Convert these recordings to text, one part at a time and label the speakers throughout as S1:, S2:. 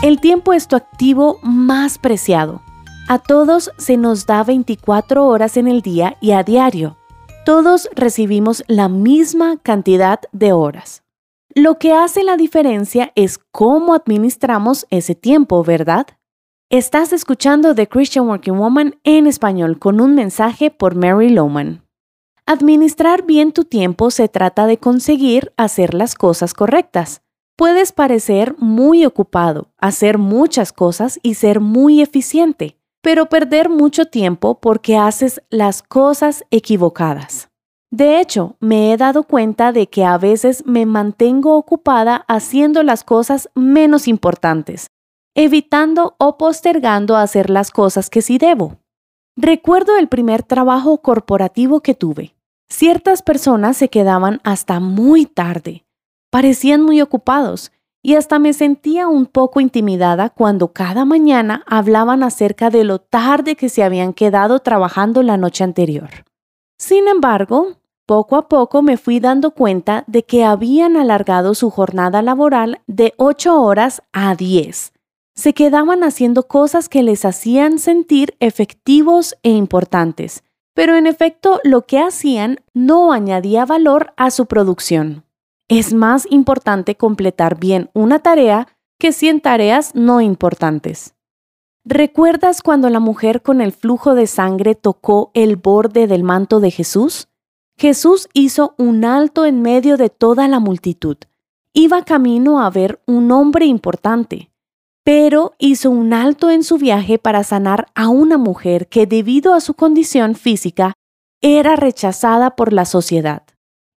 S1: El tiempo es tu activo más preciado. A todos se nos da 24 horas en el día y a diario. Todos recibimos la misma cantidad de horas. Lo que hace la diferencia es cómo administramos ese tiempo, ¿verdad? Estás escuchando The Christian Working Woman en español con un mensaje por Mary Lowman. Administrar bien tu tiempo se trata de conseguir hacer las cosas correctas. Puedes parecer muy ocupado, hacer muchas cosas y ser muy eficiente, pero perder mucho tiempo porque haces las cosas equivocadas. De hecho, me he dado cuenta de que a veces me mantengo ocupada haciendo las cosas menos importantes evitando o postergando hacer las cosas que sí debo. Recuerdo el primer trabajo corporativo que tuve. Ciertas personas se quedaban hasta muy tarde, parecían muy ocupados y hasta me sentía un poco intimidada cuando cada mañana hablaban acerca de lo tarde que se habían quedado trabajando la noche anterior. Sin embargo, poco a poco me fui dando cuenta de que habían alargado su jornada laboral de 8 horas a 10 se quedaban haciendo cosas que les hacían sentir efectivos e importantes, pero en efecto lo que hacían no añadía valor a su producción. Es más importante completar bien una tarea que 100 tareas no importantes. ¿Recuerdas cuando la mujer con el flujo de sangre tocó el borde del manto de Jesús? Jesús hizo un alto en medio de toda la multitud. Iba camino a ver un hombre importante pero hizo un alto en su viaje para sanar a una mujer que debido a su condición física era rechazada por la sociedad.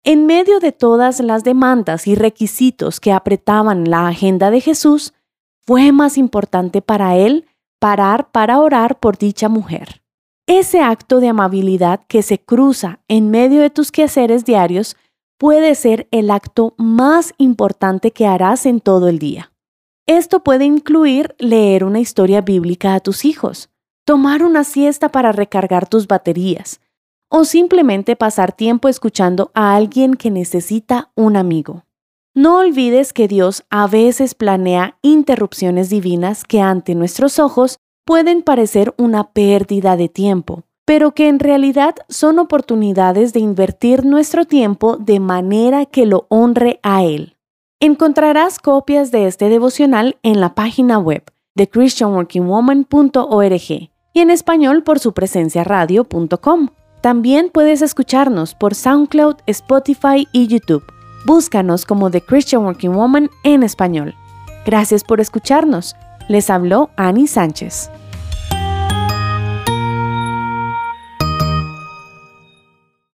S1: En medio de todas las demandas y requisitos que apretaban la agenda de Jesús, fue más importante para él parar para orar por dicha mujer. Ese acto de amabilidad que se cruza en medio de tus quehaceres diarios puede ser el acto más importante que harás en todo el día. Esto puede incluir leer una historia bíblica a tus hijos, tomar una siesta para recargar tus baterías, o simplemente pasar tiempo escuchando a alguien que necesita un amigo. No olvides que Dios a veces planea interrupciones divinas que ante nuestros ojos pueden parecer una pérdida de tiempo, pero que en realidad son oportunidades de invertir nuestro tiempo de manera que lo honre a Él. Encontrarás copias de este devocional en la página web de christianworkingwoman.org y en español por su radio.com. También puedes escucharnos por SoundCloud, Spotify y YouTube. Búscanos como The Christian Working Woman en español. Gracias por escucharnos. Les habló Annie Sánchez.